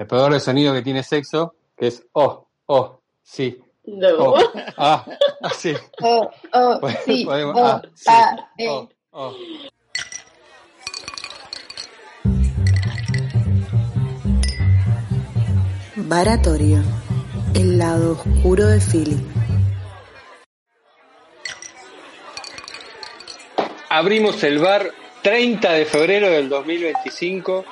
El peor de sonido que tiene sexo, que es oh, oh, sí. No. Oh, ah, ah, sí. Oh, oh, sí. podemos- oh, ah, sí. ah, eh. Oh, oh. Baratorio, el lado oscuro de Philly. Abrimos el bar 30 de febrero del 2025.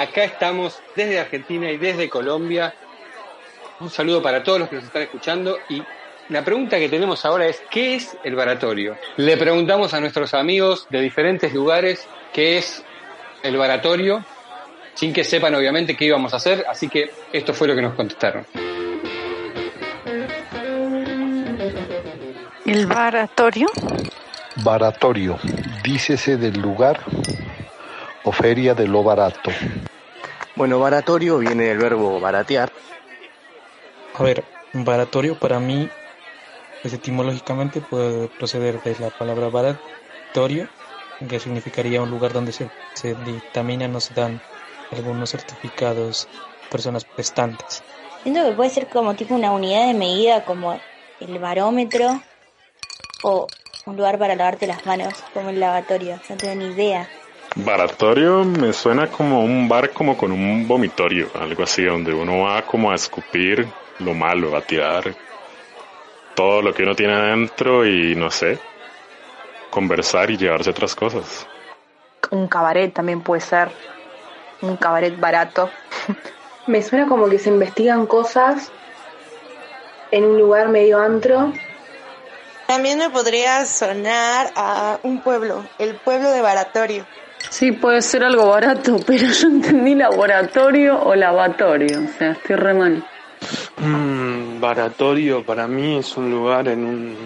Acá estamos desde Argentina y desde Colombia. Un saludo para todos los que nos están escuchando. Y la pregunta que tenemos ahora es, ¿qué es el baratorio? Le preguntamos a nuestros amigos de diferentes lugares qué es el baratorio, sin que sepan obviamente qué íbamos a hacer. Así que esto fue lo que nos contestaron. El baratorio. Baratorio, dícese del lugar o feria de lo barato. Bueno, baratorio viene del verbo baratear. A ver, baratorio para mí, pues etimológicamente puede proceder de la palabra baratorio, que significaría un lugar donde se, se dictaminan o se dan algunos certificados a personas prestantes. Siento que puede ser como tipo una unidad de medida como el barómetro o un lugar para lavarte las manos como el lavatorio. No tengo ni idea. Baratorio me suena como un bar como con un vomitorio, algo así, donde uno va como a escupir lo malo, a tirar todo lo que uno tiene adentro y no sé, conversar y llevarse otras cosas. Un cabaret también puede ser. Un cabaret barato. Me suena como que se investigan cosas en un lugar medio antro. También me podría sonar a un pueblo, el pueblo de Baratorio. Sí, puede ser algo barato, pero yo entendí laboratorio o lavatorio. O sea, estoy re mal. Mm, baratorio para mí es un lugar en un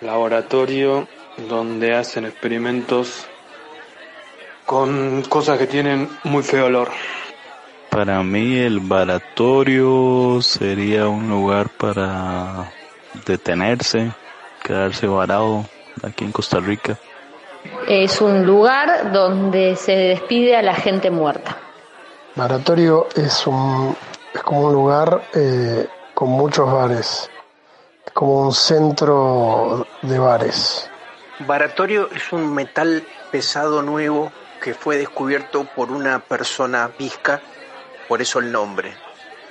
laboratorio donde hacen experimentos con cosas que tienen muy feo olor. Para mí el baratorio sería un lugar para detenerse, quedarse varado aquí en Costa Rica. Es un lugar donde se despide a la gente muerta. Baratorio es un es como un lugar eh, con muchos bares, es como un centro de bares. Baratorio es un metal pesado nuevo que fue descubierto por una persona visca, por eso el nombre.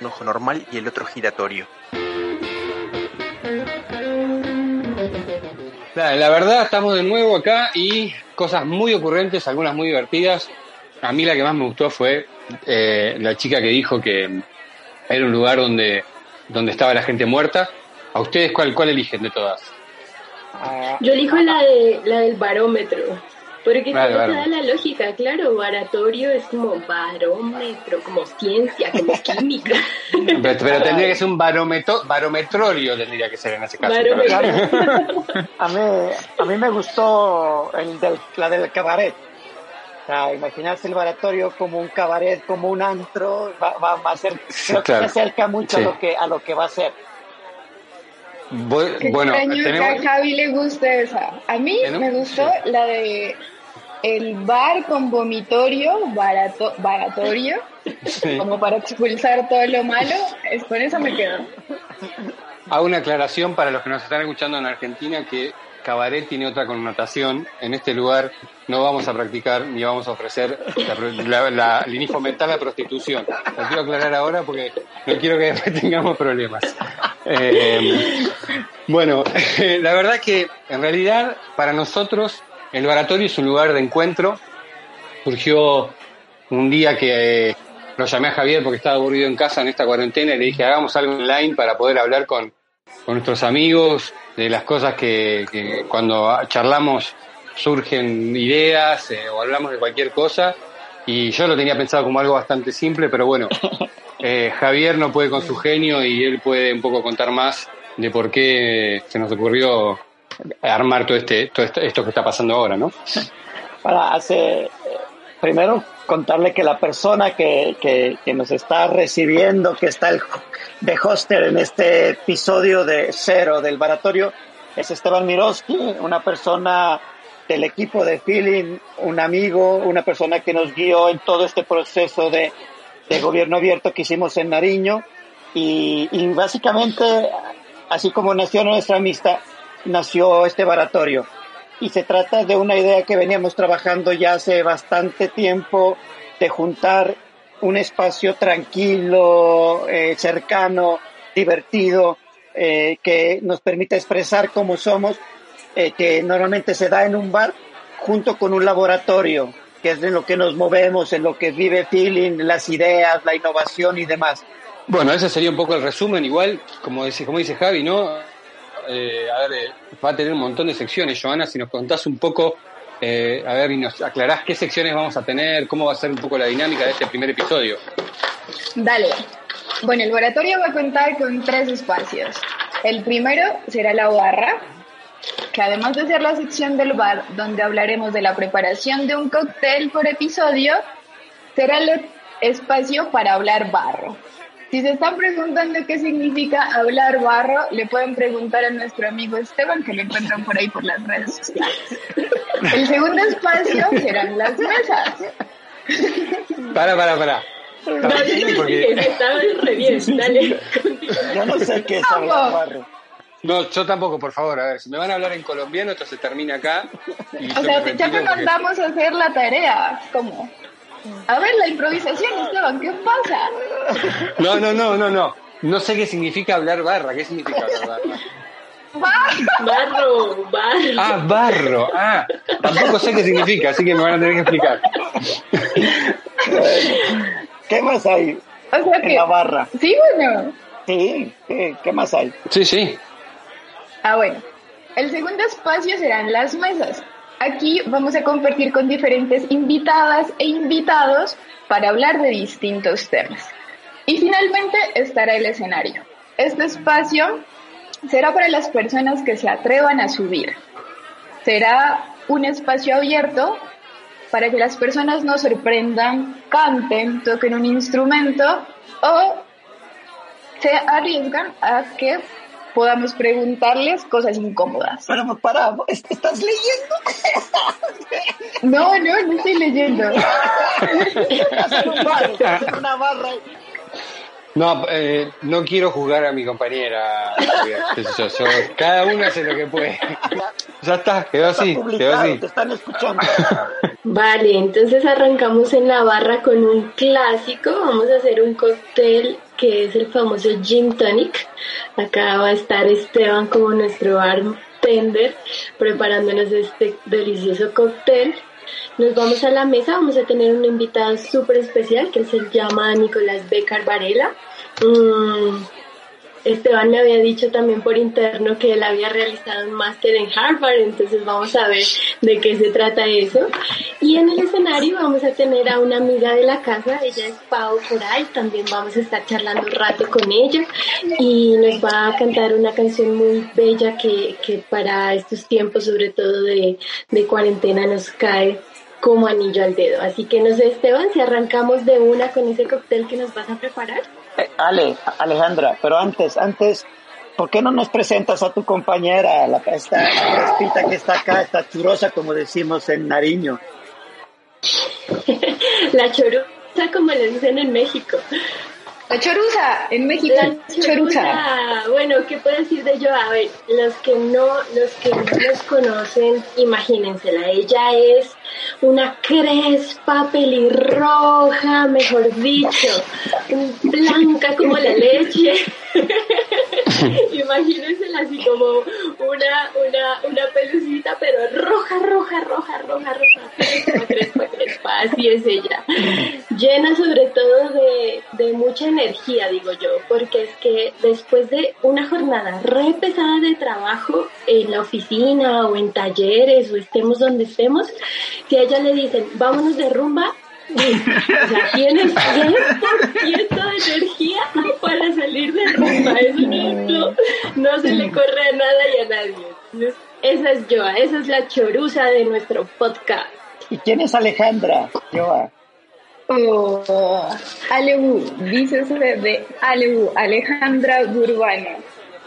Un ojo normal y el otro giratorio. La verdad, estamos de nuevo acá y cosas muy ocurrentes, algunas muy divertidas. A mí la que más me gustó fue eh, la chica que dijo que era un lugar donde, donde estaba la gente muerta. ¿A ustedes cuál, cuál eligen de todas? Yo elijo la de la del barómetro. Porque Vale, no te vale. da la lógica, claro, baratorio es como barómetro, como ciencia, como química. Pero, pero tendría que ser un barometro, barometrorio, tendría que ser en ese caso. Barometro. A mí, a mí me gustó el del, la del cabaret. O sea, imaginarse el baratorio como un cabaret, como un antro, va, va, va a ser, Sí, creo que claro. se acerca mucho Sí. a lo que a lo que va a ser. Bu- Qué bueno, extraño que tenemos, a Javi le guste esa. A mí ¿Eh, no? me gustó la de el bar con vomitorio, barato, baratorio, Sí. como para expulsar todo lo malo. Es, con eso me quedo. Hago una aclaración para los que nos están escuchando en Argentina que cabaret tiene otra connotación. En este lugar no vamos a practicar ni vamos a ofrecer la, la, la, prostitución. Lo quiero aclarar ahora porque no quiero que después tengamos problemas. Eh, bueno, la verdad que en realidad para nosotros el baratorio es un lugar de encuentro. Surgió un día que eh, lo llamé a Javier porque estaba aburrido en casa en esta cuarentena y le dije hagamos algo online para poder hablar con, con nuestros amigos de las cosas que, que cuando charlamos surgen ideas eh, o hablamos de cualquier cosa Y yo lo tenía pensado como algo bastante simple, pero bueno, eh, Javier no puede con su genio y él puede un poco contar más de por qué se nos ocurrió armar todo este, todo esto, esto que está pasando ahora, ¿no? Para hacer, primero contarle que la persona que, que, que nos está recibiendo, que está el, de hoster en este episodio de Cero del Baratorio, es Esteban Miroski, una persona del equipo de Feeling, un amigo, una persona que nos guió en todo este proceso de, de gobierno abierto que hicimos en Nariño. Y, y básicamente, así como nació nuestra amistad, nació este baratorio. Y se trata de una idea que veníamos trabajando ya hace bastante tiempo de juntar un espacio tranquilo, eh, cercano, divertido, eh, que nos permita expresar cómo somos, eh, que normalmente se da en un bar junto con un laboratorio, que es en lo que nos movemos, en lo que vive Feeling, las ideas, la innovación y demás. Bueno, ese sería un poco el resumen, igual, como dice, como dice Javi, ¿no? Eh, a ver, eh, va a tener un montón de secciones, Joana, si nos contás un poco, eh, a ver, y nos aclarás qué secciones vamos a tener, cómo va a ser un poco la dinámica de este primer episodio. Dale. Bueno, el laboratorio va a contar con tres espacios. El primero será la barra, que además de ser la sección del bar donde hablaremos de la preparación de un cóctel por episodio, será el espacio para hablar barro. Si se están preguntando qué significa hablar barro, le pueden preguntar a nuestro amigo Esteban, que lo encuentran por ahí por las redes sociales. El segundo espacio serán las mesas. Para, para, para. No porque... estaba re bien, dale. Yo no sé qué es hablar barro. No, yo tampoco, por favor. A ver, si me van a hablar en colombiano, esto se termina acá. o sea, ya te mandamos a hacer la tarea. ¿Cómo? A ver, la improvisación, Esteban, ¿qué pasa? No, no, no, no, no. No sé qué significa hablar barra. ¿Qué significa hablar barra? Barro, barro. Ah, barro. Ah, tampoco sé qué significa, así que me van a tener que explicar. ¿Qué más hay o sea en que, la barra? ¿Sí o no? Sí, ¿qué, ¿qué más hay? Sí, sí. Ah, bueno. El segundo espacio serán las mesas. Aquí vamos a compartir con diferentes invitadas e invitados para hablar de distintos temas. Y finalmente estará el escenario. Este espacio será para las personas que se atrevan a subir. Será un espacio abierto para que las personas nos sorprendan, canten, toquen un instrumento o se arriesgan a que podamos preguntarles cosas incómodas. Pero para, ¿estás leyendo? No, no, no estoy leyendo. una barra. No, eh, no quiero juzgar a mi compañera. yo, yo- cada uno hace lo que puede. Ya está, quedó así, quedó así. Te están escuchando. Vale, entonces arrancamos en la barra con un clásico. Vamos a hacer un cóctel que es el famoso Gin Tonic. Acá va a estar Esteban como nuestro bartender preparándonos este delicioso cóctel. Nos vamos a la mesa, vamos a tener una invitada súper especial que se llama Nicolás Becar Varela. Mm, Esteban me había dicho también por interno que él había realizado un máster en Harvard, entonces vamos a ver de qué se trata eso. Y en el escenario vamos a tener a una amiga de la casa, ella es Pau Coral, también vamos a estar charlando un rato con ella y nos va a cantar una canción muy bella que, que para estos tiempos, sobre todo de, de cuarentena, nos cae como anillo al dedo. Así que no sé, Esteban, si arrancamos de una con ese cóctel que nos vas a preparar. Eh, Ale, Alejandra, pero antes, antes, ¿por qué no nos presentas a tu compañera, la, esta que está acá, esta churosa, como decimos en Nariño? La choruza, como le dicen en México. La choruza, en México, La choruza. Bueno, ¿qué puedo decir de yo? A ver, los que no, los que no nos conocen, imagínensela. Ella es una crespa pelirroja, mejor dicho, blanca como la leche. Imagínensela así como una, una, una pelucita, pero roja, roja, roja, roja, roja. Crespa, crespa, así es ella. Llena sobre todo de, de mucha energía, digo yo, porque es que después de una jornada re pesada de trabajo en la oficina o en talleres o estemos donde estemos, si a ella le dicen, vámonos de rumba, O sea, tienes 10% de energía para salir de rumba. Eso no, no, no se le corre a nada y a nadie. Entonces, esa es Joa, esa es la chorusa de nuestro podcast. ¿Y quién es Alejandra, Joa? Oh, Alebu, dícese de Alebu, Alejandra Burbano.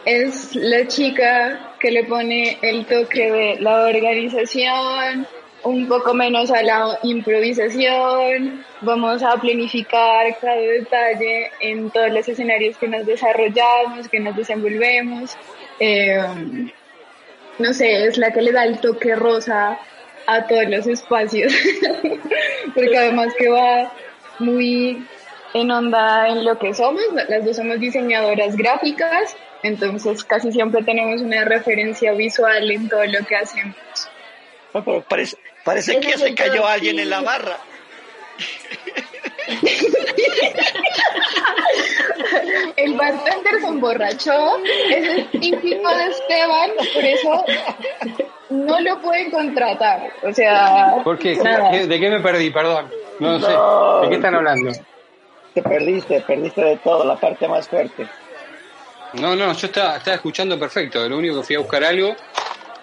Es la chica que le pone el toque de la organización, un poco menos a la improvisación. Vamos a planificar cada detalle en todos los escenarios que nos desarrollamos, que nos desenvolvemos. Eh, no sé, es la que le da el toque rosa a todos los espacios, porque además que va muy en onda en lo que somos, las dos somos diseñadoras gráficas, entonces casi siempre tenemos una referencia visual en todo lo que hacemos. Parece que se cayó alguien en la barra. El bartender se emborrachó, ese es típico de Esteban, por eso no lo pueden contratar. O sea, ¿Por qué? nada. ¿De qué me perdí? Perdón. No, sé. No. ¿De qué están hablando? Te perdiste, perdiste de todo, la parte más fuerte. No, no, yo estaba, estaba escuchando perfecto. Lo único que fui a buscar algo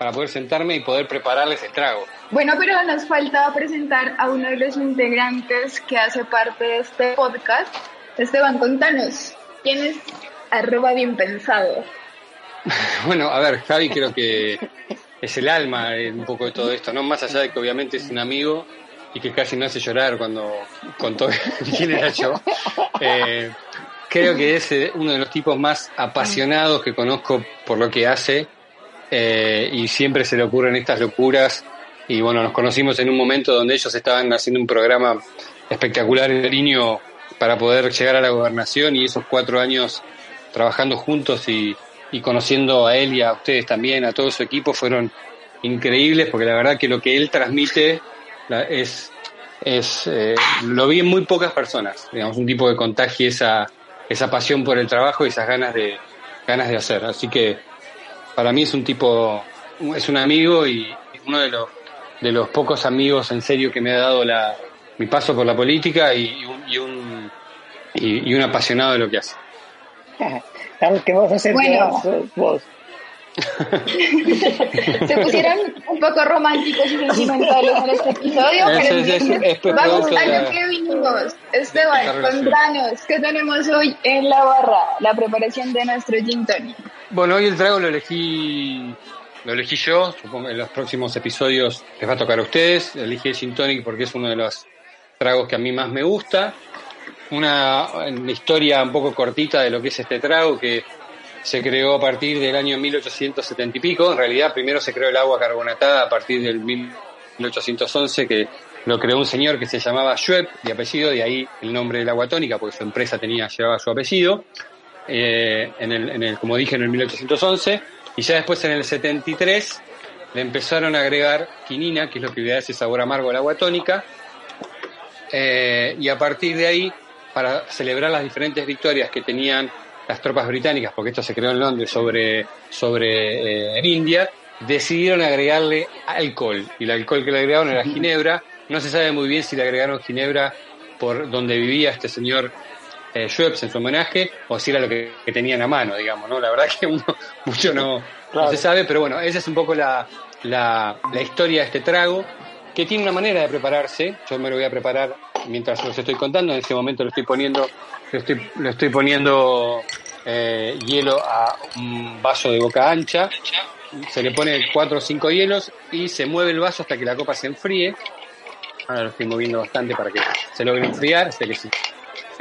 para poder sentarme y poder prepararles el trago. Bueno, pero nos falta presentar a uno de los integrantes que hace parte de este podcast. Esteban, contanos, ¿quién es arroba bien pensado? Bueno, a ver, Javi creo que es el alma un poco de todo esto, ¿no? Más allá de que obviamente es un amigo y que casi me hace llorar cuando contó quién era yo. Eh, creo que es eh, uno de los tipos más apasionados que conozco por lo que hace eh, y siempre se le ocurren estas locuras. Y bueno, nos conocimos en un momento donde ellos estaban haciendo un programa espectacular en niño para poder llegar a la gobernación y esos cuatro años trabajando juntos y, y conociendo a él y a ustedes también, a todo su equipo, fueron increíbles porque la verdad que lo que él transmite es, es eh, lo vi en muy pocas personas, digamos, un tipo que contagie esa, esa pasión por el trabajo y esas ganas de, ganas de hacer. Así que para mí es un tipo, es un amigo y uno de los, de los pocos amigos en serio que me ha dado la, mi paso por la política y, y un, y, un, y- y un apasionado de lo que hace. Claro, ¿qué vas a hacer Bueno. vos? vos? Se pusieron un poco románticos y sentimentales en este episodio, Es- pero es- es- entiendo. es vamos a lo que vinimos. Esteban, contanos, ¿qué tenemos hoy en la barra? La preparación de nuestro gin tonic. Bueno, hoy el trago lo elegí, lo elegí yo, supongo que en los próximos episodios les va a tocar a ustedes. Elegí el Gin Tonic porque es uno de los tragos que a mí más me gusta. Una, historia un poco cortita de lo que es este trago que se creó a partir del año 1870 y pico. En realidad, primero se creó el agua carbonatada a partir del 1811, que lo creó un señor que se llamaba Schwepp, de apellido, de ahí el nombre del agua tónica, porque su empresa tenía, llevaba su apellido. Eh, en, el, en el, como dije, en el 1811. Y ya después, en el 73, le empezaron a agregar quinina, que es lo que le da ese sabor amargo al agua tónica. Eh, y a partir de ahí, para celebrar las diferentes victorias que tenían las tropas británicas, porque esto se creó en Londres sobre, sobre eh, India, decidieron agregarle alcohol. Y el alcohol que le agregaron era ginebra. No se sabe muy bien si le agregaron ginebra por donde vivía este señor eh, Schweppes en su homenaje o si era lo que, que tenían a mano, digamos, ¿no? La verdad que uno mucho no, no se sabe, pero bueno, esa es un poco la, la, la historia de este trago, que tiene una manera de prepararse. Yo me lo voy a preparar mientras los estoy contando. En este momento lo estoy poniendo, lo estoy, lo estoy poniendo eh, hielo a un vaso de boca ancha. Se le pone cuatro o cinco hielos y se mueve el vaso hasta que la copa se enfríe. Ahora lo estoy moviendo bastante para que se logre enfriar. Así que si,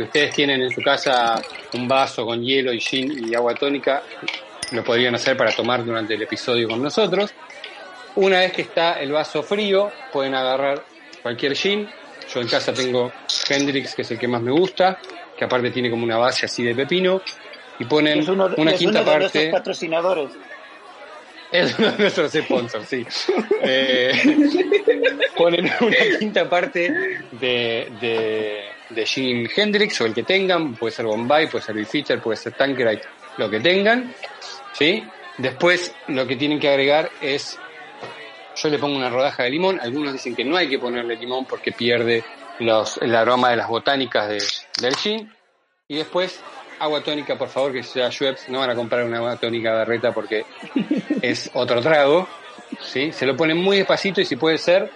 si ustedes tienen en su casa un vaso con hielo y gin y agua tónica, lo podrían hacer para tomar durante el episodio con nosotros. Una vez que está el vaso frío, pueden agarrar cualquier gin. Yo en casa tengo Hendrix, que es el que más me gusta, que aparte tiene como una base así de pepino. Y ponen Es uno, una es quinta uno de nuestros parte. patrocinadores. Es uno de nuestros sponsors, sí. Eh, ponen una quinta parte de, de, de Jim Hendrix o el que tengan, puede ser Bombay, puede ser Beefeater, puede ser Tanqueray, lo que tengan, ¿sí? Después lo que tienen que agregar es, yo le pongo una rodaja de limón, algunos dicen que no hay que ponerle limón porque pierde los, el aroma de las botánicas de, del gin. Y después, agua tónica, por favor, que sea Schweppes. No van a comprar una agua tónica berreta porque es otro trago. ¿sí? Se lo ponen muy despacito y si puede ser,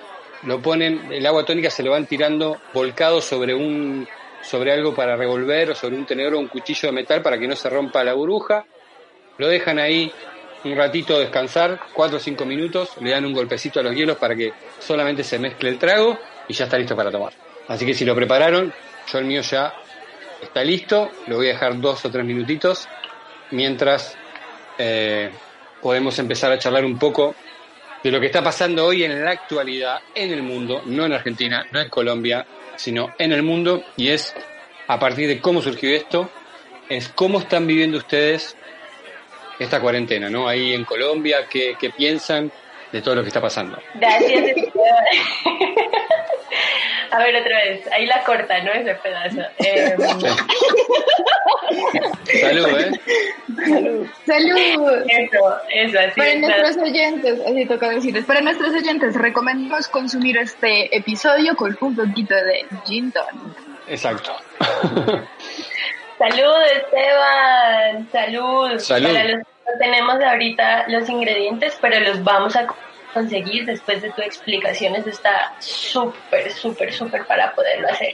lo ponen, el agua tónica se lo van tirando volcado sobre un sobre algo para revolver o sobre un tenedor o un cuchillo de metal para que no se rompa la burbuja. Lo dejan ahí un ratito descansar, 4 o 5 minutos, le dan un golpecito a los hielos para que solamente se mezcle el trago y ya está listo para tomar. Así que si lo prepararon, yo el mío ya está listo, lo voy a dejar dos o tres minutitos mientras eh, podemos empezar a charlar un poco de lo que está pasando hoy en la actualidad en el mundo, no en Argentina, no en Colombia, sino en el mundo y es a partir de cómo surgió esto, es cómo están viviendo ustedes esta cuarentena, ¿no? Ahí en Colombia, ¿qué, qué piensan de todo lo que está pasando? Gracias. A ver, otra vez. Ahí la corta, ¿no? Ese pedazo. Eh, Salud, ¿eh? Salud. Salud. Eso, eso, así. Para es, nuestros oyentes, así toca decirles, para nuestros oyentes recomendamos consumir este episodio con un poquito de gin tonic. Exacto. Salud, Esteban. Salud. Salud. Para los que no tenemos ahorita los ingredientes, pero los vamos a conseguir después de tu explicación. Eso está súper, súper, súper para poderlo hacer.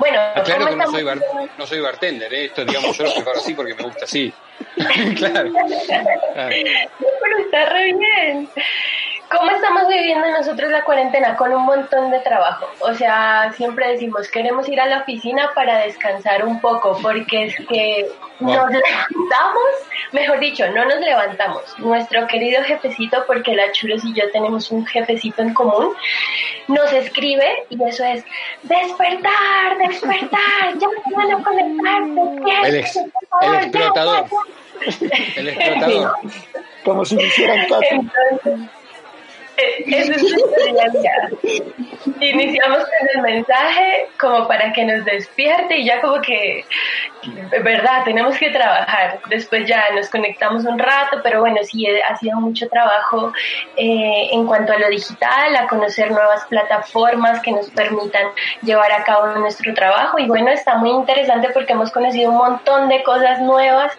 Bueno, Ah, claro ¿cómo que no soy, bar- no soy bartender, ¿eh? esto digamos yo lo preparo así porque me gusta así. claro. claro. Pero está re bien. ¿Cómo estamos viviendo nosotros la cuarentena? Con un montón de trabajo. O sea, siempre decimos, queremos ir a la oficina para descansar un poco, porque es que nos levantamos, mejor dicho, no nos levantamos. Nuestro querido jefecito, porque la Chulos y yo tenemos un jefecito en común, nos escribe y eso es, despertar, despertar, ya se van a conectar, El, ex- el explotador. El explotador. Como si me hicieran caso. Entonces, esa es. Iniciamos con el mensaje como para que nos despierte y ya como que, verdad, tenemos que trabajar. Después ya nos conectamos un rato, pero bueno, sí eh, ha sido mucho trabajo eh, en cuanto a lo digital, a conocer nuevas plataformas que nos permitan llevar a cabo nuestro trabajo y bueno, está muy interesante porque hemos conocido un montón de cosas nuevas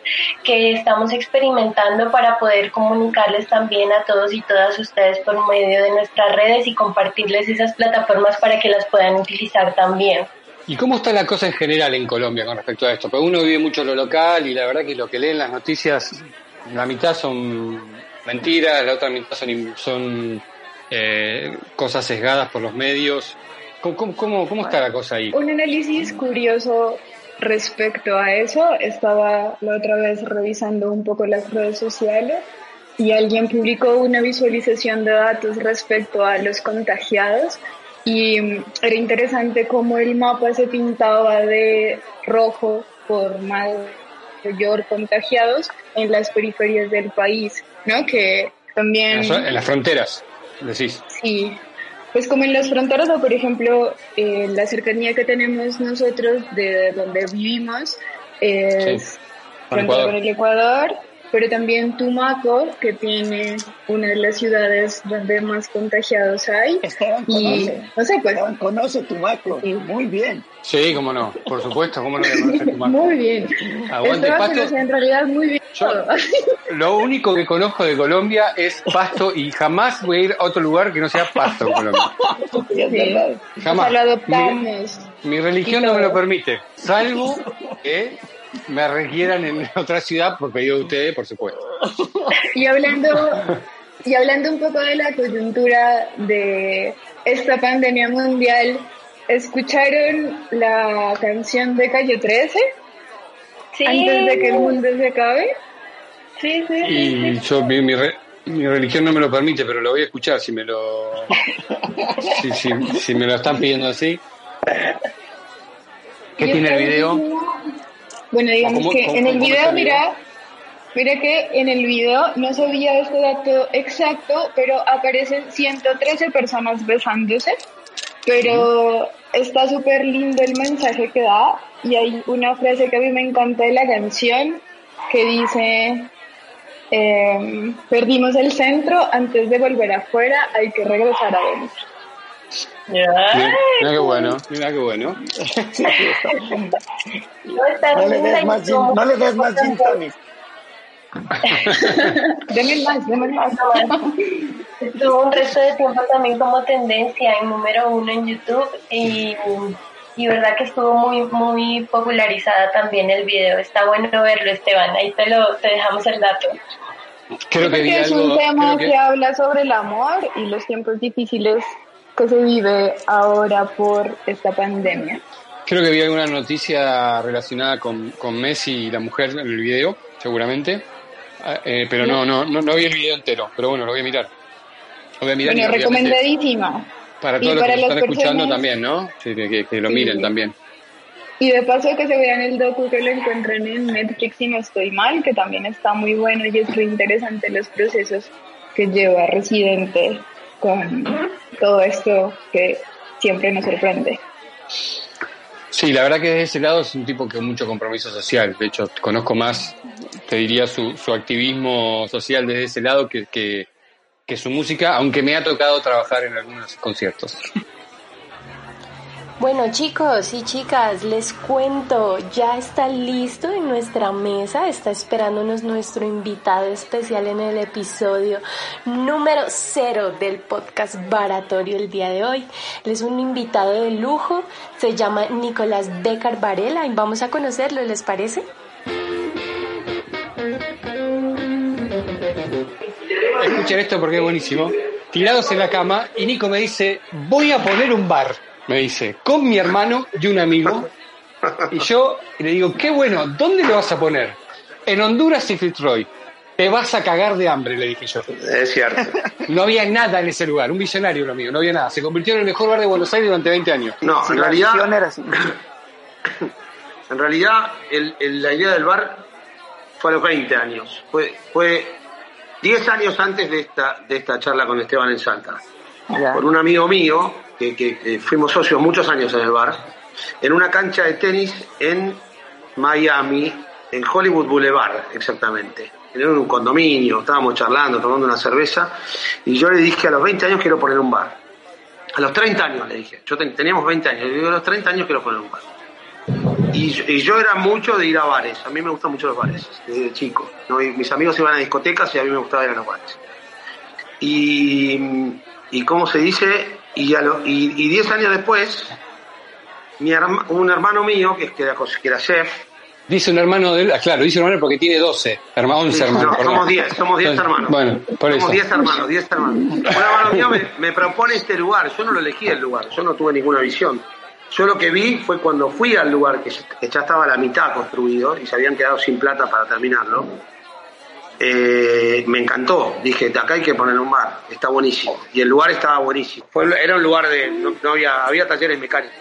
que estamos experimentando para poder comunicarles también a todos y todas ustedes por medio de nuestras redes y compartirles esas plataformas para que las puedan utilizar también. ¿Y cómo está la cosa en general en Colombia con respecto a esto? Porque uno vive mucho lo local y la verdad que lo que leen las noticias, la mitad son mentiras, la otra mitad son, son eh, cosas sesgadas por los medios. ¿Cómo, cómo, cómo, cómo está la cosa ahí? Un análisis curioso respecto a eso, estaba la otra vez revisando un poco las redes sociales y alguien publicó una visualización de datos respecto a los contagiados y mm, era interesante cómo el mapa se pintaba de rojo por mayor contagiados en las periferias del país, ¿no? Que también... en las fronteras, decís. Sí, pues como en las fronteras o por ejemplo eh, la cercanía que tenemos nosotros de donde vivimos es Sí, frontera con el Ecuador, pero también Tumaco, que tiene una de las ciudades donde más contagiados hay. y conoce. no sé, pues conoce Tumaco, muy bien. Sí, cómo no, por supuesto, cómo no le conoce Tumaco. muy bien. Aguante, Esteban Pasto. en realidad muy bien todo. Lo único que conozco de Colombia es Pasto y jamás voy a ir a otro lugar que no sea Pasto Colombia. Sí. Jamás. O sea, lo adoptamos. Mi religión no me lo permite, salvo que me requieran en otra ciudad por pedido de ustedes, por supuesto. Y hablando, y hablando un poco de la coyuntura de esta pandemia mundial, ¿escucharon la canción de Calle 13? Sí. Antes de que el mundo se acabe. Sí, sí, Y yo, mi, mi, re- mi religión no me lo permite, pero lo voy a escuchar si me lo, si, si, si me lo están pidiendo así. ¿Qué tiene el video? buenísimo. Bueno, digamos ¿Cómo- que cómo- en video, el video? mira, mira que en el video no sabía este dato exacto, pero aparecen 113 personas besándose, pero está súper lindo el mensaje que da y hay una frase que a mí me encanta de la canción que dice, em, perdimos el centro, antes de volver afuera hay que regresar adentro. Mira, mira qué bueno, mira qué bueno. No le des más gin, no le des más gin tonic. Deme más, deme más. Estuvo un resto de tiempo también como tendencia en número uno en YouTube y, y verdad que estuvo muy muy popularizada también el video. Está bueno verlo, Esteban. Ahí te lo te dejamos el dato. Creo que es algo- un tema que- que... habla sobre el amor y los tiempos difíciles que se vive ahora por esta pandemia. Creo que vi alguna noticia relacionada con, con Messi y la mujer en el video, seguramente. Ah, eh, pero no, no, no, no vi el video entero, pero bueno, lo voy a mirar. Lo voy a mirar Bueno, recomendadísima. para y todos los que para las están escuchando también, ¿no? Sí, que, que- que lo Sí. miren también. Y de paso que se vean el docu que lo encuentran en Netflix si no estoy mal, que también está muy bueno y es muy interesante los procesos que lleva Residente con todo esto que siempre nos sorprende. Sí, la verdad que desde ese lado es un tipo con mucho compromiso social. De hecho, conozco más, te diría, su, su activismo social desde ese lado que, que, que su música, aunque me ha tocado trabajar en algunos conciertos. Bueno chicos y chicas, les cuento, ya está listo en nuestra mesa, está esperándonos nuestro invitado especial en el episodio número cero del podcast Baratorio el día de hoy. Él es un invitado de lujo, se llama Nicolás Becar Varela y vamos a conocerlo, ¿les parece? Escuchen esto porque es buenísimo. Tirados en la cama y Nico me dice, voy a poner un bar, me dice, con mi hermano y un amigo. Y yo le digo, qué bueno, ¿dónde lo vas a poner? En Honduras y Fitzroy. Te vas a cagar de hambre, le dije yo. Es cierto. No había nada en ese lugar, un visionario era amigo, no había nada. Se convirtió en el mejor bar de Buenos Aires durante 20 años. No, Sí, en la realidad, visión era así. en realidad el- el- la idea del bar fue a los 20 años. Fue, fue 10 años antes de esta, de esta charla con Esteban en Salta. Ya. Por un amigo mío, que, fuimos socios muchos años en el bar, en una cancha de tenis en Miami, en Hollywood Boulevard, exactamente. En un condominio, estábamos charlando, tomando una cerveza, y yo le dije a los 20 años quiero poner un bar. A los 30 años le dije, yo ten- teníamos 20 años, digo a los 30 años quiero poner un bar. Y, yo- yo era mucho de ir a bares, a mí me gustan mucho los bares, desde chico. ¿no? Mis amigos iban a discotecas y a mí me gustaba ir a los bares. Y, y ¿cómo se dice? Y, a lo- y, y 10 años después, mi herma- un hermano mío, que, que era, que era chef, Dice un hermano de él, ah, claro, dice un hermano porque tiene 12, herma- 11 Sí, hermanos. no, somos 10, somos 10 Entonces, hermanos. Bueno, por Somos eso. 10 hermanos, 10 hermanos. Un hermano mío me, me propone este lugar, yo no lo elegí el lugar, yo no tuve ninguna visión. Yo lo que vi fue cuando fui al lugar que, que ya estaba a la mitad construido y se habían quedado sin plata para terminarlo. Eh, me encantó, dije, acá hay que poner un bar, está buenísimo. Y el lugar estaba buenísimo. Fue, era un lugar de, no, no había, había talleres mecánicos.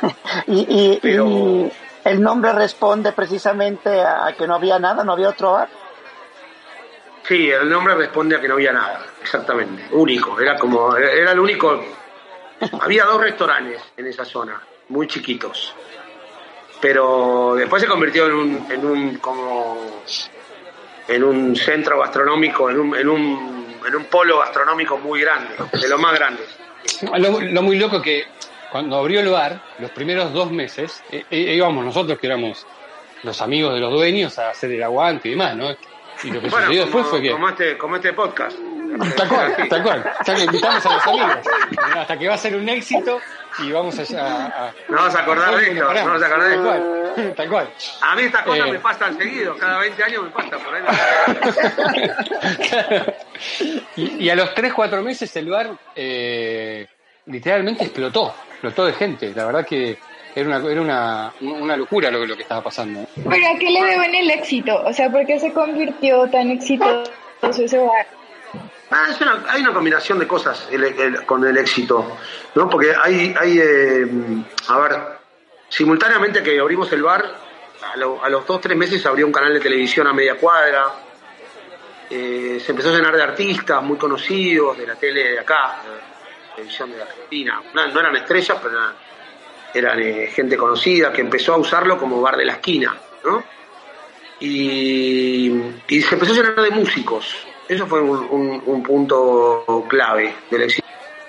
Y, y- y el nombre responde precisamente a que no había nada, no había otro bar. Sí, el nombre responde a que no había nada, exactamente. Único, era como, era el único. Había dos restaurantes en esa zona, muy chiquitos. Pero después se convirtió en un, en un como en un centro gastronómico, en un, en un, en un polo gastronómico muy grande, de los más grandes. Lo, lo muy loco que cuando abrió el bar, los primeros dos meses, eh, eh, íbamos nosotros que éramos los amigos de los dueños a hacer el aguante y demás, ¿no? Y lo que Bueno, sucedió después fue que... como este, como este podcast. Tal cual, tal cual. Ya que invitamos a los amigos. Hasta que va a ser un éxito y vamos a... a, No vas a acordar de esto, no vas a acordar de Tal esto. cual, tal cual. A mí estas cosas Eh. me pasan seguido, cada 20 años me pasa por ahí. Y, y a los 3, 4 meses el bar eh, literalmente explotó, explotó de gente. La verdad que era una, era una, una locura lo, lo que estaba pasando. ¿Pero a qué le deben el éxito? O sea, ¿por qué se convirtió tan exitoso ese bar? Ah, es una- hay una combinación de cosas con el éxito, ¿no? Porque hay, hay eh, a ver, simultáneamente que abrimos el bar, a, lo- a los dos, tres meses abrió un canal de televisión a media cuadra, eh, se empezó a llenar de artistas muy conocidos de la tele de acá, de la televisión de Argentina, no, eran estrellas, pero eran, eh, gente conocida que empezó a usarlo como bar de la esquina, ¿no? y se empezó a llenar de músicos. Eso fue un, un- un punto clave del éxito.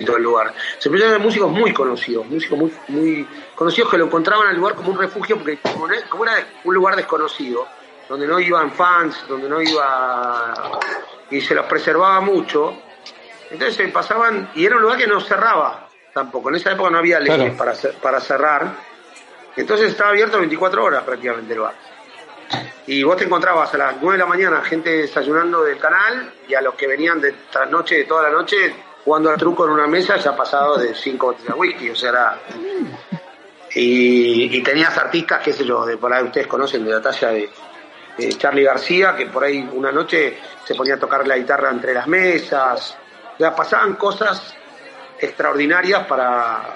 todo el lugar. Se a ver músicos muy conocidos, músicos muy, muy conocidos que lo encontraban al lugar como un refugio, porque como, como era un lugar desconocido, donde no iban fans, donde no iba... y se los preservaba mucho, entonces se pasaban, y era un lugar que no cerraba tampoco, en esa época no había leyes Claro. para, para cerrar, entonces estaba abierto 24 horas prácticamente el bar. Y vos te encontrabas a las 9 de la mañana gente desayunando del canal y a los que venían de trasnoche de toda la noche jugando al truco en una mesa ya pasado de 5 botellas de whisky, o sea, y tenías artistas, qué sé yo, de por ahí ustedes conocen de la talla de, de Charlie García, que por ahí una noche se ponía a tocar la guitarra entre las mesas, o sea, pasaban cosas extraordinarias para,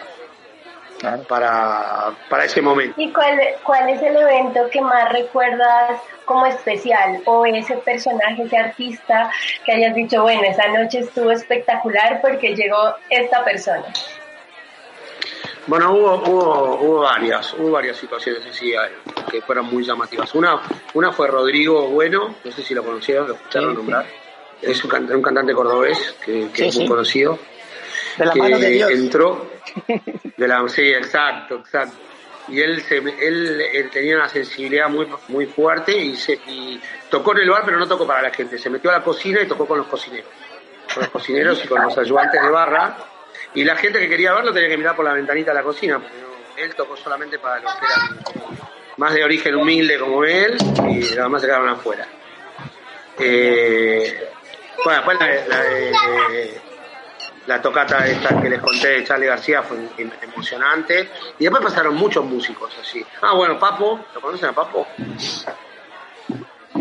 para, para ese momento. ¿Y cuál, cuál es el evento que más recuerdas como especial? O ese personaje, ese artista que hayas dicho, bueno, esa noche estuvo espectacular porque llegó esta persona. Bueno, hubo, hubo, hubo varias, hubo varias situaciones así eh, que fueron muy llamativas. Una, una fue Rodrigo Bueno, no sé si lo conocieron, lo escucharon nombrar. Es un, un cantante cordobés que, que Sí, es muy sí. conocido. De la que mano de Dios. entró de la sí, exacto, exacto. Y él, se, él, él tenía una sensibilidad muy, muy fuerte y, se, y tocó en el bar, pero no tocó para la gente. Se metió a la cocina y tocó con los cocineros. Con los cocineros y con los ayudantes de barra. Y la gente que quería verlo tenía que mirar por la ventanita de la cocina, porque no- él tocó solamente para los que eran más de origen humilde como él y los demás se quedaron afuera. Eh, bueno, después la, la de- la tocata esta que les conté de Charlie García fue em- emocionante. Y después pasaron muchos músicos así. Ah, bueno, Papo, ¿lo conocen a Papo?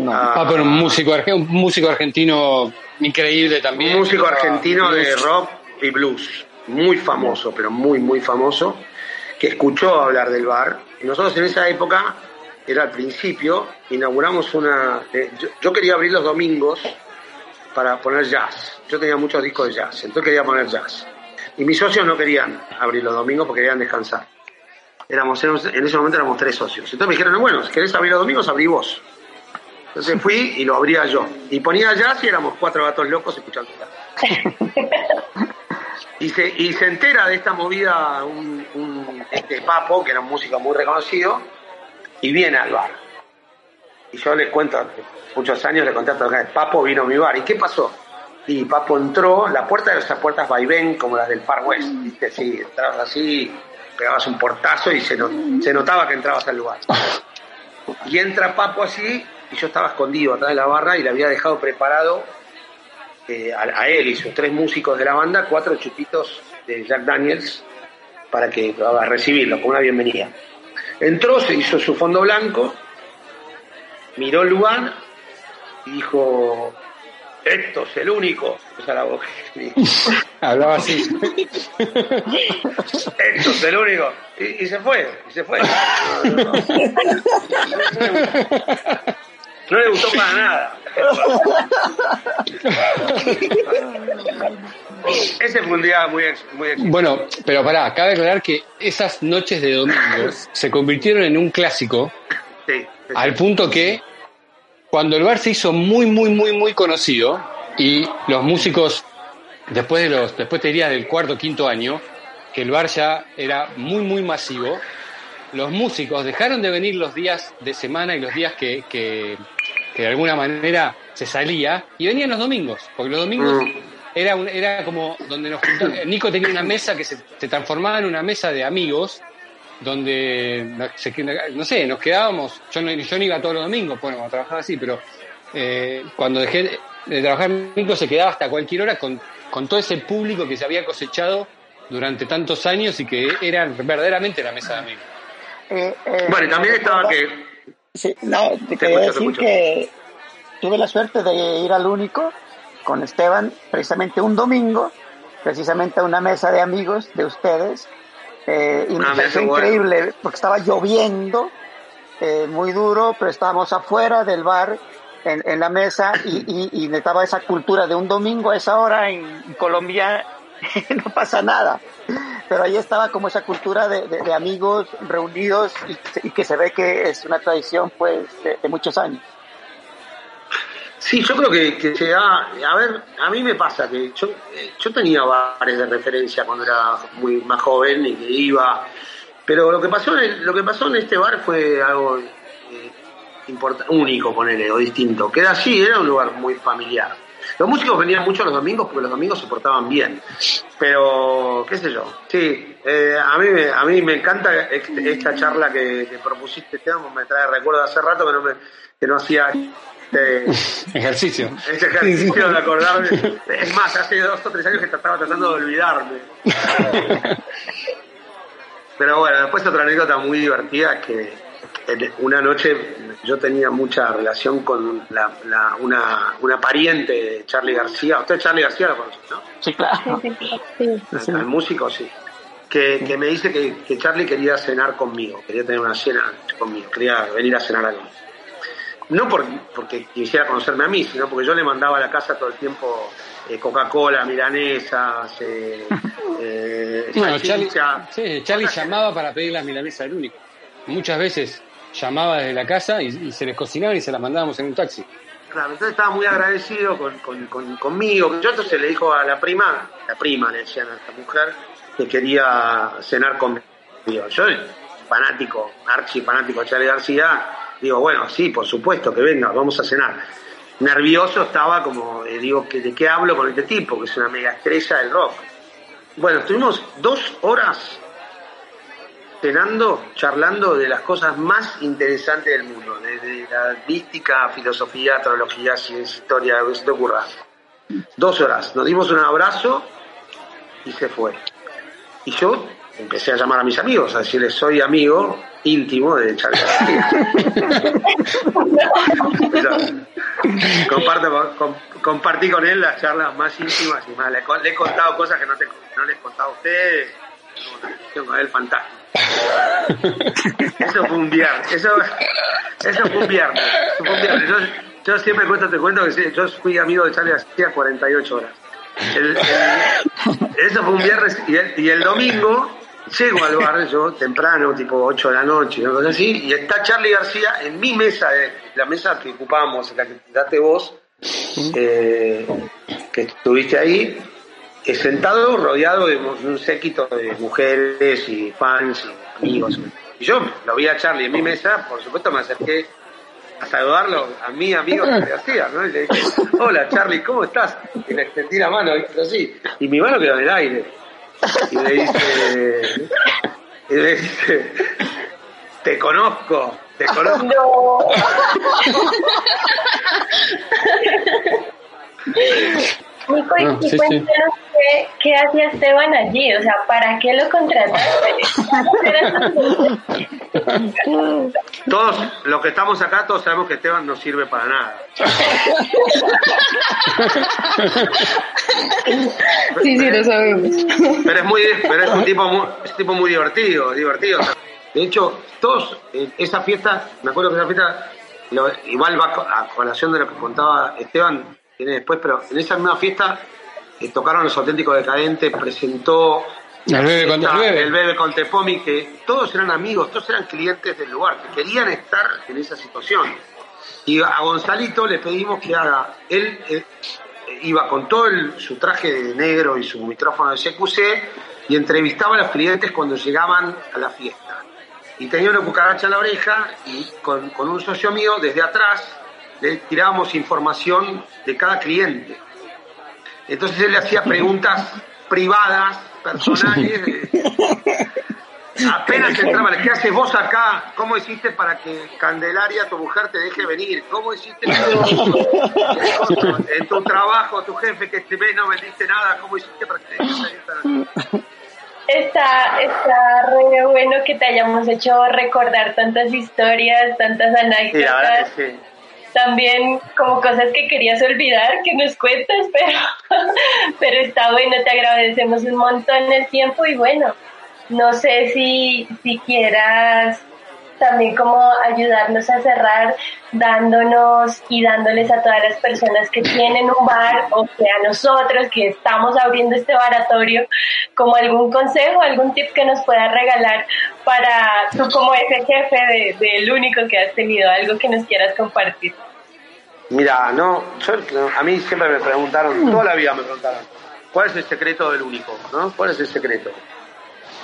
Ah, Papo era un músico, un músico argentino increíble también. Un músico argentino de rock y blues, muy famoso, pero muy, muy famoso, que escuchó hablar del bar. Y nosotros en esa época, era al principio, inauguramos una... eh, yo, yo quería abrir los domingos para poner jazz. Yo tenía muchos discos de jazz, entonces quería poner jazz. Y mis socios no querían abrir los domingos porque querían descansar. Éramos, en ese momento éramos tres socios. Entonces me dijeron, bueno, si querés abrir los domingos, abrí vos. Entonces fui y lo abría yo. Y ponía jazz y éramos cuatro gatos locos escuchando jazz. Y se, y se entera de esta movida un, un, este Papo, que era un músico muy reconocido, y viene al bar. Yo les cuento, muchos años le conté a todos, Papo vino a mi bar. ¿Y qué pasó? Y Papo entró, la puerta de esas puertas vaivén como las del Far West, ¿viste? Sí, entrabas así, pegabas un portazo y se, no- se notaba que entrabas al lugar. Y entra Papo así, y yo estaba escondido atrás de la barra y le había dejado preparado eh, a, a él y sus tres músicos de la banda cuatro chupitos de Jack Daniels para que para recibirlo con una bienvenida. Entró, se hizo su fondo blanco, miró lugar y dijo, esto es el único. Puso la boca. Hablaba así. Esto es el único. Y, y se fue, y se fue. No, no, no. No le gustó para nada. Ese fue un día muy, ex- muy ex- Bueno, pero pará, cabe aclarar que esas noches de domingo se convirtieron en un clásico Sí, sí, al punto que cuando el bar se hizo muy, muy, muy, muy conocido y los músicos, después de los, después te diría del cuarto, quinto año, que el bar ya era muy, muy masivo, los músicos dejaron de venir los días de semana y los días que, que, que de alguna manera se salía y venían los domingos, porque los domingos Mm. era, un- era como donde nos juntábamos. Nico tenía una mesa que se, se transformaba en una mesa de amigos donde no- se- no sé, nos quedábamos, yo no, yo no iba todos los domingos, bueno, cuando trabajaba así, pero eh, cuando dejé de trabajar Nico se quedaba hasta cualquier hora con, con todo ese público que se había cosechado durante tantos años y que era verdaderamente la mesa de amigos. Eh, eh, Bueno, y también estaba que... Sí, no, te quería decir escucho. que tuve la suerte de ir al único con Esteban precisamente un domingo, precisamente a una mesa de amigos de ustedes, eh, y me pareció increíble porque estaba lloviendo eh, muy duro, pero estábamos afuera del bar en, en la mesa y, y, y estaba esa cultura de un domingo a esa hora en Colombia no pasa nada. Pero ahí estaba como esa cultura de, de- de amigos reunidos y, y que se ve que es una tradición pues de, de muchos años. Sí, yo creo que, que se da, a ver, a mí me pasa que yo, eh, yo tenía bares de referencia cuando era muy más joven y que iba, pero lo que pasó en, lo que pasó en este bar fue algo eh, import- único, ponele, o distinto, que era así, era un lugar muy familiar. Los músicos venían mucho los domingos porque los domingos se portaban bien, pero qué sé yo, sí, eh, a, mí, a mí me encanta este- esta charla que, que propusiste, me trae recuerdo hace rato que no, me, que no hacía este, Ejercicio. ese ejercicio de acordarme. Es más, hace dos o tres años que estaba tratando de olvidarme. Pero bueno, después otra anécdota muy divertida es que una noche yo tenía mucha relación con la- la- una, una pariente de Charlie García. Usted Charlie García lo conoce, ¿no? Sí, claro. Al, al músico, sí. Que, que me dice que, que Charlie quería cenar conmigo, quería tener una cena conmigo, quería venir a cenar a mí. No por- porque quisiera conocerme a mí, sino porque yo le mandaba a la casa todo el tiempo eh, Coca-Cola, milanesas, eh, eh, Bueno, Charlie, sí, Charlie llamaba para pedir las milanesas del único. Muchas veces llamaba desde la casa y, y se les cocinaban y se las mandábamos en un taxi. Claro, entonces estaba muy agradecido con, con- con- conmigo. Yo entonces le dijo a la prima, la prima le decían a esta mujer, que quería cenar conmigo. Yo, fanático, archi fanático de Charlie García, digo, bueno, sí, por supuesto, que venga, vamos a cenar. Nervioso estaba como, eh, digo, ¿de qué hablo con este tipo? Que es una mega estrella del rock. Bueno, estuvimos dos horas cenando, charlando de las cosas más interesantes del mundo, desde la mística, filosofía, teología, ciencia, historia, lo que se te ocurra. Dos horas, nos dimos un abrazo y se fue. Y yo empecé a llamar a mis amigos, a decirles, soy amigo íntimo de Charlie comparto com- compartí con él las charlas más íntimas y más. Le, he contado cosas que no, te, no les he contado a ustedes. Tengo él fantástica. Eso fue un viernes. Eso, eso fue un viernes. Eso fue un viernes. Yo, yo siempre cuento, te cuento que yo fui amigo de Charlie García 48 horas. El- el- eso fue un viernes y el, y el domingo llego al bar yo temprano, tipo 8 de la noche, una cosa así, y está Charlie García en mi mesa, eh, la mesa que ocupamos, la que daste vos, eh, que estuviste ahí, eh, sentado rodeado de un séquito de mujeres y fans y amigos. Y yo lo vi a Charlie en mi mesa, por supuesto me acerqué a saludarlo a mi amigo Charlie García, ¿no? Y le dije, hola Charlie, ¿cómo estás? Y le extendí la mano, ¿viste? así, y mi mano quedó en el aire. Y le dice, y le dice, te conozco, te conozco. Nico, y, Ah, y sí, cuéntanos qué, qué hacía Esteban allí, o sea, ¿para qué lo contrataste? Todos los que estamos acá, todos sabemos que Esteban no sirve para nada. Sí, sí, lo sabemos. Pero es muy, pero es un tipo muy, es un tipo muy divertido, divertido. De hecho, todos, eh, esa fiesta, me acuerdo que esa fiesta, lo- igual va a colación de lo que contaba Esteban, tiene después, pero en esa misma fiesta eh, tocaron los auténticos decadentes, presentó El bebé con- el bebé. el bebé con Tepomi, que todos eran amigos, todos eran clientes del lugar, que querían estar en esa situación. Y a Gonzalito le pedimos que haga, él eh, iba con todo el- su traje de negro y su micrófono de CQC y entrevistaba a los clientes cuando llegaban a la fiesta. Y tenía una cucaracha en la oreja y con, con un socio mío desde atrás le tirábamos información de cada cliente. Entonces él le hacía preguntas privadas, personales, Apenas entraba, ¿qué haces vos acá? ¿Cómo hiciste para que Candelaria, tu mujer, te deje venir? ¿Cómo hiciste en tu trabajo, tu jefe que te ve no vendiste nada? ¿Cómo hiciste para que te deje Está, está re bueno que te hayamos hecho recordar tantas historias, tantas Y la verdad anécdotas, que sí. También como cosas que querías olvidar, que nos cuentas, pero, pero está bueno, te agradecemos un montón el tiempo y bueno, no sé si, si quieras también como ayudarnos a cerrar dándonos y dándoles a todas las personas que tienen un bar o que a nosotros que estamos abriendo este baratorio como algún consejo, algún tip que nos puedas regalar para tú como ese jefe de- del único que has tenido, algo que nos quieras compartir. Mira, no, a mí siempre me preguntaron, toda la vida me preguntaron, ¿cuál es el secreto del único? ¿no? ¿Cuál es el secreto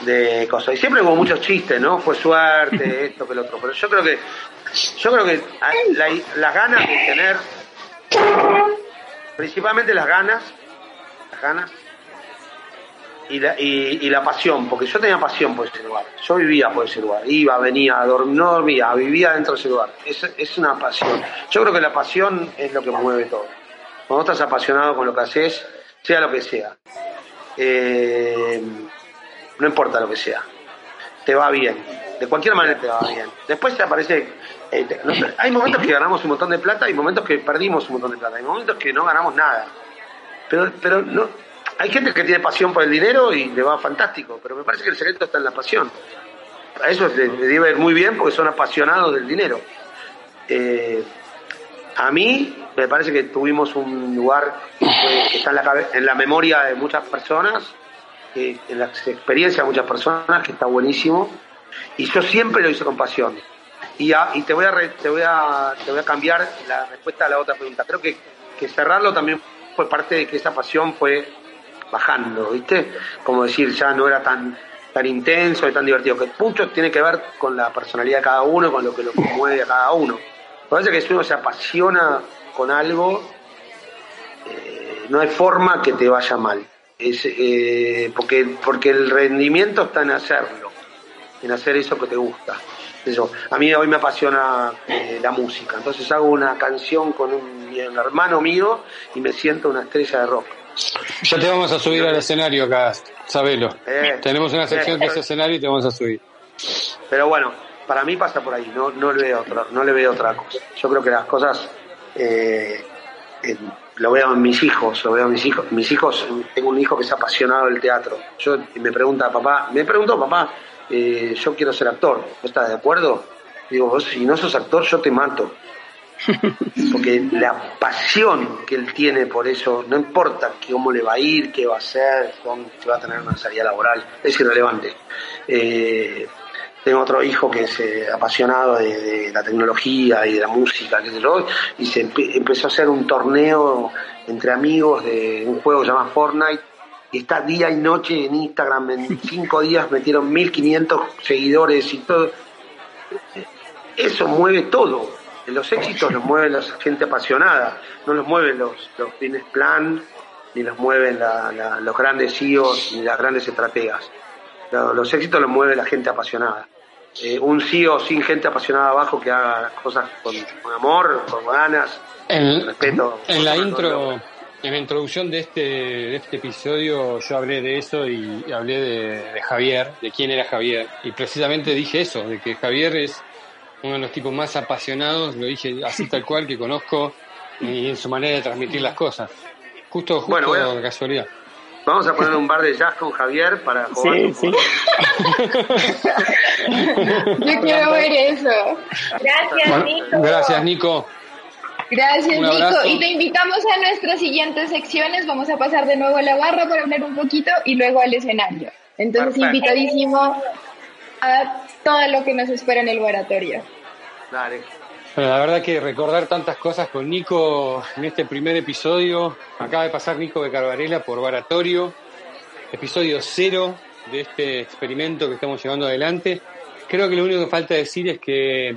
de cosas? Y siempre hubo muchos chistes, ¿no? Fue suerte, esto que lo otro. Pero yo creo que, yo creo que hay- la- las ganas de tener, principalmente las ganas, las ganas y la, y, y la pasión, porque yo tenía pasión por ese lugar. Yo vivía por ese lugar. Iba, venía, dorm- no dormía, vivía dentro de ese lugar. Es, es una pasión. Yo creo que la pasión es lo que mueve todo. Cuando estás apasionado con lo que haces, sea lo que sea, eh, no importa lo que sea, te va bien. De cualquier manera te va bien. Después te aparece. eh, hay momentos que ganamos un montón de plata y momentos que perdimos un montón de plata. Hay momentos que no ganamos nada. Pero, pero no, hay gente que tiene pasión por el dinero y le va fantástico, pero me parece que el secreto está en la pasión. A eso le, debe ir muy bien porque son apasionados del dinero. Eh, a mí me parece que tuvimos un lugar que, que está en la, en la memoria de muchas personas, que- en la experiencia de muchas personas, que está buenísimo. Y yo siempre lo hice con pasión. Y, a- y te, voy a re- te, voy a, te voy a cambiar la respuesta a la otra pregunta. Creo que, que cerrarlo también fue parte de que esa pasión fue bajando, ¿viste? Como decir, ya no era tan tan intenso y tan divertido, que mucho tiene que ver con la personalidad de cada uno, con lo que lo mueve a cada uno. Me parece que si uno se apasiona con algo, eh, no hay forma que te vaya mal. Es, eh, porque, porque el rendimiento está en hacerlo, en hacer eso que te gusta. Eso. A mí hoy me apasiona eh, la música, entonces hago una canción con un, hermano mío y me siento una estrella de rock. Ya te vamos a subir al escenario acá, sabelo. Eh, Tenemos una sección que eh, es escenario y te vamos a subir. Pero bueno, para mí pasa por ahí, no, no, le, veo otra, no le veo otra cosa. Yo creo que las cosas, eh, eh, lo veo en mis hijos, lo veo en mis hijos. Mis hijos, tengo un hijo que es apasionado del teatro. Yo me pregunta, papá, me preguntó, papá, eh, yo quiero ser actor, ¿no estás de acuerdo? Digo, vos si no sos actor, yo te mato. Porque la pasión que él tiene por eso, no importa cómo le va a ir, qué va a hacer, cómo- si va a tener una salida laboral, es irrelevante. Eh, tengo otro hijo que es eh, apasionado de, de la tecnología y de la música, qué sé yo, y se empe- empezó a hacer un torneo entre amigos de un juego que se llama Fortnite, y está día y noche en Instagram, en cinco días metieron 1500 seguidores y todo. Eso mueve todo. Los éxitos los mueve la gente apasionada, no los mueven los, los business plan, ni los mueven la- la- los grandes CEOs, ni las grandes estrategas. Lo- Los éxitos los mueve la gente apasionada. Eh, un CEO sin gente apasionada abajo que haga las cosas con, con amor, con ganas, En, respeto. en la intro, en la introducción de este, de este episodio, yo hablé de eso y, y hablé de, de Javier, de quién era Javier. Y precisamente dije eso, de que Javier es uno de los tipos más apasionados, lo dije así tal cual, que conozco y en su manera de transmitir las cosas. Justo, justo Bueno, bueno. de casualidad. Vamos a poner un bar de jazz con Javier para jugar. Sí, un sí. poco. Yo quiero ver eso. Gracias, Bueno, Nico. gracias, Nico. Gracias, Nico. Y te invitamos a nuestras siguientes secciones. Vamos a pasar de nuevo a la barra para hablar un poquito y luego al escenario. Entonces, Perfecto. invitadísimo a todo lo que nos espera en el laboratorio. Dale. Bueno, la verdad que recordar tantas cosas con Nico en este primer episodio. Acaba de pasar Nico de Carvarela por Baratorio, episodio cero de este experimento que estamos llevando adelante. Creo que lo único que falta decir es que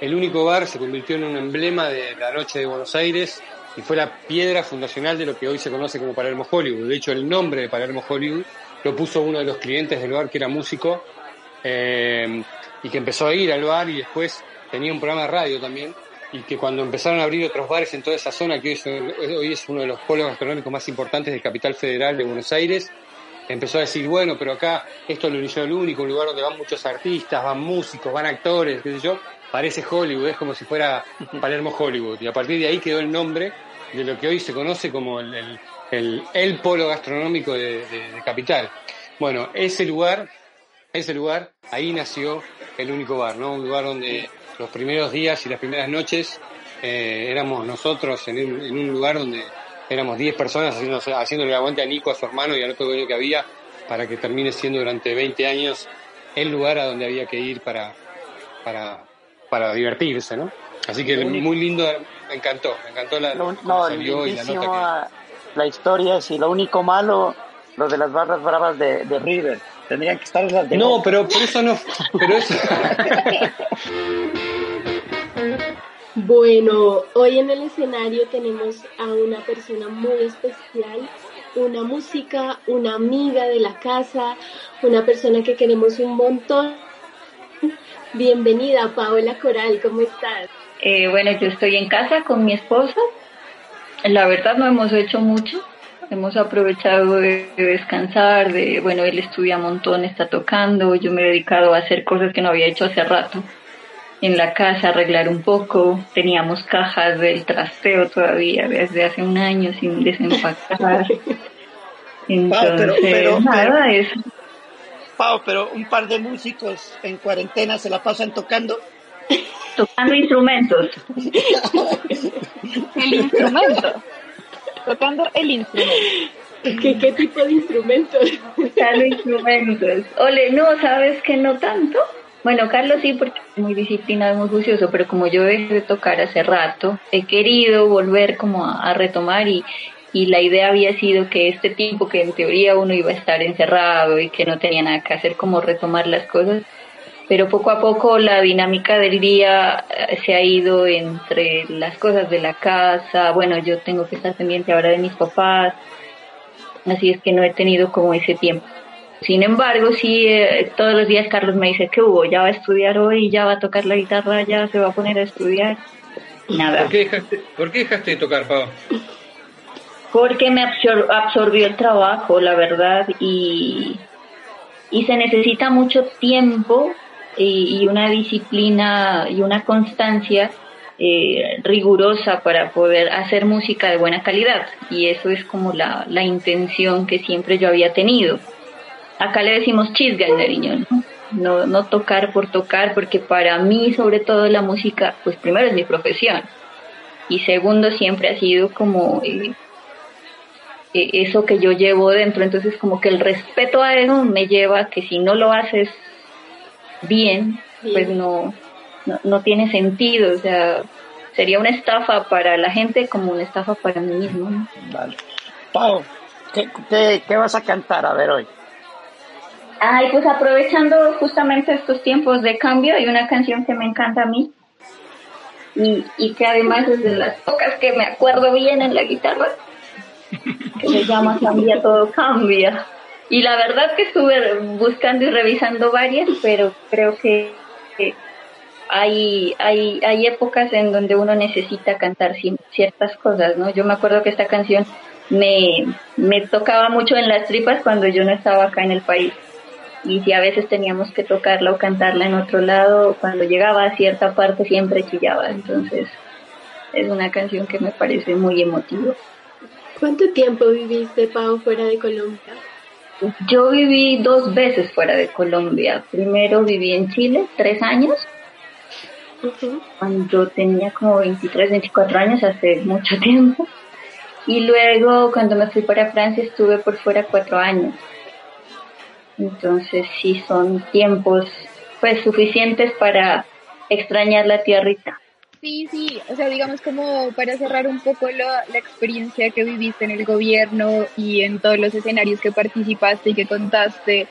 el único bar se convirtió en un emblema de la noche de Buenos Aires y fue la piedra fundacional de lo que hoy se conoce como Palermo Hollywood. De hecho, el nombre de Palermo Hollywood lo puso uno de los clientes del bar que era músico eh, y que empezó a ir al bar y después tenía un programa de radio también y que cuando empezaron a abrir otros bares en toda esa zona, que hoy es, hoy es uno de los polos gastronómicos más importantes de Capital Federal de Buenos Aires, empezó a decir, bueno, pero acá esto lo inició el único, un lugar donde van muchos artistas, van músicos, van actores, qué sé yo, parece Hollywood, es como si fuera Palermo Hollywood. Y a partir de ahí quedó el nombre de lo que hoy se conoce como el, el, el- el polo gastronómico de, de- de Capital. Bueno, ese lugar, ese lugar, ahí nació el único bar, ¿no? Un lugar donde los primeros días y las primeras noches eh, éramos nosotros en un, en un lugar donde éramos 10 personas haciendo, haciéndole el aguante a Nico, a su hermano y al otro dueño que había para que termine siendo durante 20 años el lugar a donde había que ir para, para, para divertirse, ¿no? Así que muy lindo, me encantó, me encantó la, Lo- cómo no, salió y la nota la historia, sí, lo único malo, lo de las barras bravas de, de River. Tendrían que estar en las que... de No, Boca. pero por eso no, pero eso... Bueno, hoy en el escenario tenemos a una persona muy especial, una música, una amiga de la casa, una persona que queremos un montón. Bienvenida, Paola Coral, ¿cómo estás? Eh, bueno, yo estoy en casa con mi esposo. La verdad no hemos hecho mucho. Hemos aprovechado de, de descansar, de, bueno, él estudia un montón, está tocando, yo me he dedicado a hacer cosas que no había hecho hace rato. En la casa, arreglar un poco, teníamos cajas del trasteo todavía desde hace un año sin desempacar. Entonces, pero- pero- nada, pero- eso. Pau, pero un par de músicos en cuarentena se la pasan tocando. Tocando instrumentos. El instrumento. Tocando el instrumento. ¿Qué, qué tipo de instrumentos? Tocando instrumentos. Ole, no, ¿sabes que no tanto? Bueno, Carlos sí, porque es muy disciplinado, muy juicioso, pero como yo dejé de tocar hace rato, he querido volver como a, a retomar y, y la idea había sido que este tiempo que en teoría uno iba a estar encerrado y que no tenía nada que hacer, como retomar las cosas, pero poco a poco la dinámica del día eh, se ha ido entre las cosas de la casa, bueno, yo tengo que estar pendiente ahora de mis papás, así es que no he tenido como ese tiempo. Sin embargo, sí, eh, todos los días Carlos me dice que hubo, ya va a estudiar hoy, ya va a tocar la guitarra, ya se va a poner a estudiar. Nada. ¿Por qué dejaste, por qué dejaste de tocar, Pau? Porque me absor- absorbió el trabajo, la verdad, y, y se necesita mucho tiempo y, y una disciplina y una constancia eh, rigurosa para poder hacer música de buena calidad. Y eso es como la, la intención que siempre yo había tenido. Acá le decimos chisga al nariño, ¿no? No, no tocar por tocar, porque para mí, sobre todo, la música, pues primero es mi profesión. Y segundo, siempre ha sido como eh, eh, eso que yo llevo dentro. Entonces, como que el respeto a eso me lleva a que si no lo haces bien, pues no, no, no tiene sentido. O sea, sería una estafa para la gente como una estafa para mí mismo. ¿no? Vale. Pau, ¿qué, qué, qué vas a cantar a ver hoy? Ay, pues aprovechando justamente estos tiempos de cambio, hay una canción que me encanta a mí y, y que además es de las pocas que me acuerdo bien en la guitarra, que se llama Cambia todo cambia. Y la verdad que estuve buscando y revisando varias, pero creo que, hay, hay, hay épocas en donde uno necesita cantar ciertas cosas, ¿no? Yo me acuerdo que esta canción me, me tocaba mucho en las tripas cuando yo no estaba acá en el país. Y si a veces teníamos que tocarla o cantarla en otro lado, cuando llegaba a cierta parte siempre chillaba. Entonces es una canción que me parece muy emotiva. ¿Cuánto tiempo viviste, Pau, fuera de Colombia? Yo viví dos veces fuera de Colombia. Primero viví en Chile, tres años, cuando tenía como 23, 24 años, hace mucho tiempo. Y luego cuando me fui para Francia estuve por fuera cuatro años. Entonces sí son tiempos pues suficientes para extrañar la tierrita. Sí, sí, o sea, digamos como para cerrar un poco la, la experiencia que viviste en el gobierno y en todos los escenarios que participaste y que contaste,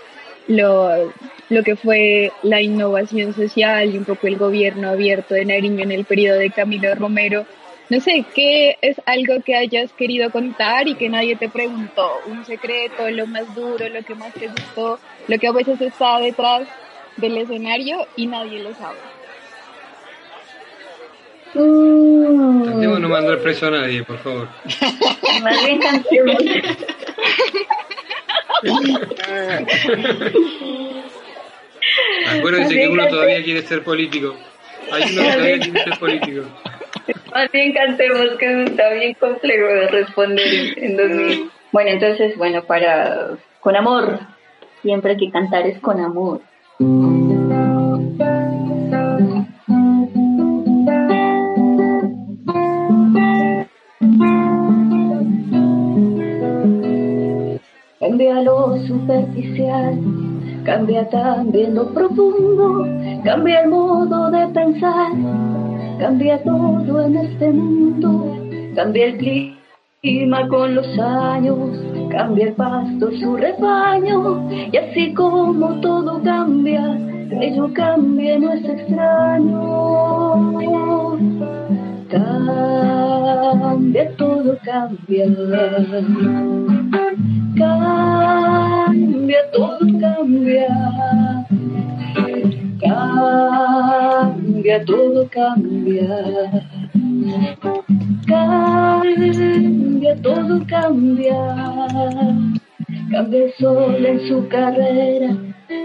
lo, lo que fue la innovación social y un poco el gobierno abierto de Nariño en el periodo de Camilo Romero. No sé, ¿qué es algo que hayas querido contar y que nadie te preguntó? Un secreto, lo más duro, lo que más te gustó, lo que a veces está detrás del escenario y nadie lo sabe. Santiago no mandar preso a nadie, por favor. Más bien cantemos. Acuérdense que uno todavía quiere ser político. Hay uno que todavía quiere ser político. Más bien cantemos, que está bien complejo de responder en, en 2000. Bueno, entonces, bueno, para... Con amor. Siempre hay que cantar es con amor. Cambia lo superficial, cambia también lo profundo, cambia el modo de pensar, cambia todo en este mundo, cambia el clima con los años, cambia el pasto su rebaño, y así como todo cambia, ello cambia no es extraño. Cambia, todo cambia. Cambia, todo cambia. Cambia, todo cambia. Cambia, todo cambia. Cambia el sol en su carrera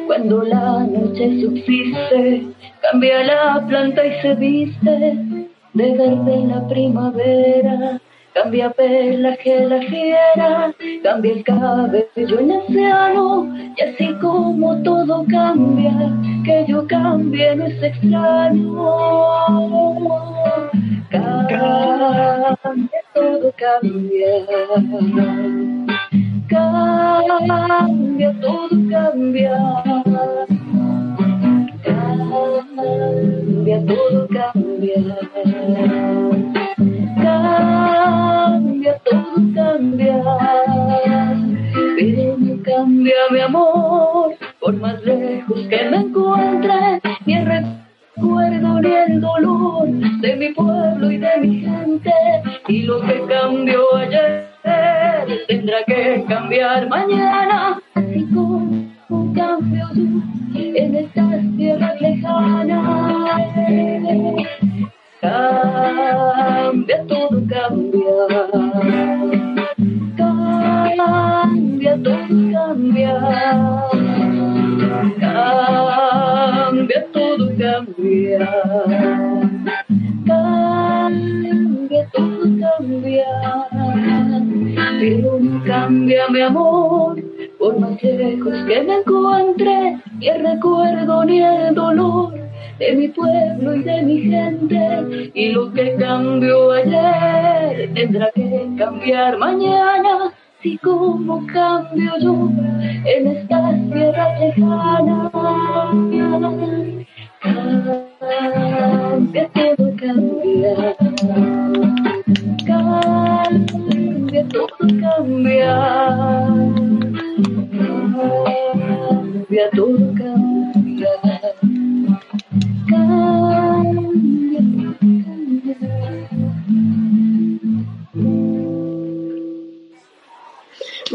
cuando la noche subsiste. Cambia la planta y se viste de verde la primavera. Cambia pelaje la fiera, cambia el cabello en anciano, y así como todo cambia, que yo cambie no es extraño. Cambia, todo cambia. Cambia, todo cambia. Cambia, todo cambia. Cambia, todo cambia. Pero no cambia mi amor, por más lejos que me encuentre, ni el recuerdo ni el dolor de mi pueblo y de mi gente. Y lo que cambió mi amor, por más lejos que me encuentre, ni el recuerdo ni el dolor de mi pueblo y de mi gente. Y lo que cambió ayer tendrá que cambiar mañana, así como cambio yo en estas tierras lejanas.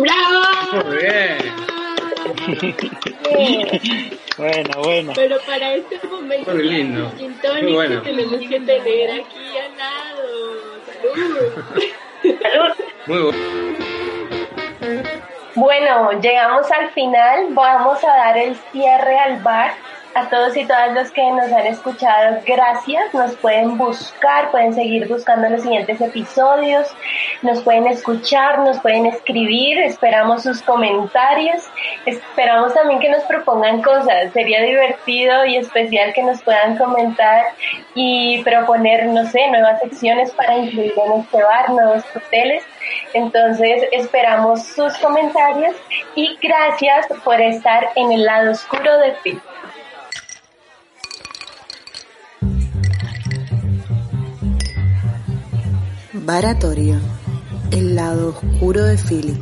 ¡Bravo! Muy bien. Buena, buena. Pero para este momento, Muy lindo. Muy bueno. que tenemos que tener aquí al lado. ¡Salud! Muy bueno. Bueno, llegamos al final. Vamos a dar el cierre al bar. A todos y todas los que nos han escuchado, gracias. Nos pueden buscar, pueden seguir buscando los siguientes episodios, nos pueden escuchar, nos pueden escribir. Esperamos sus comentarios. Esperamos también que nos propongan cosas. Sería divertido y especial que nos puedan comentar y proponer, no sé, nuevas secciones para incluir en este bar, nuevos hoteles. Entonces esperamos sus comentarios y gracias por estar en el lado oscuro de Phil. Baratorio, el lado oscuro de Philly.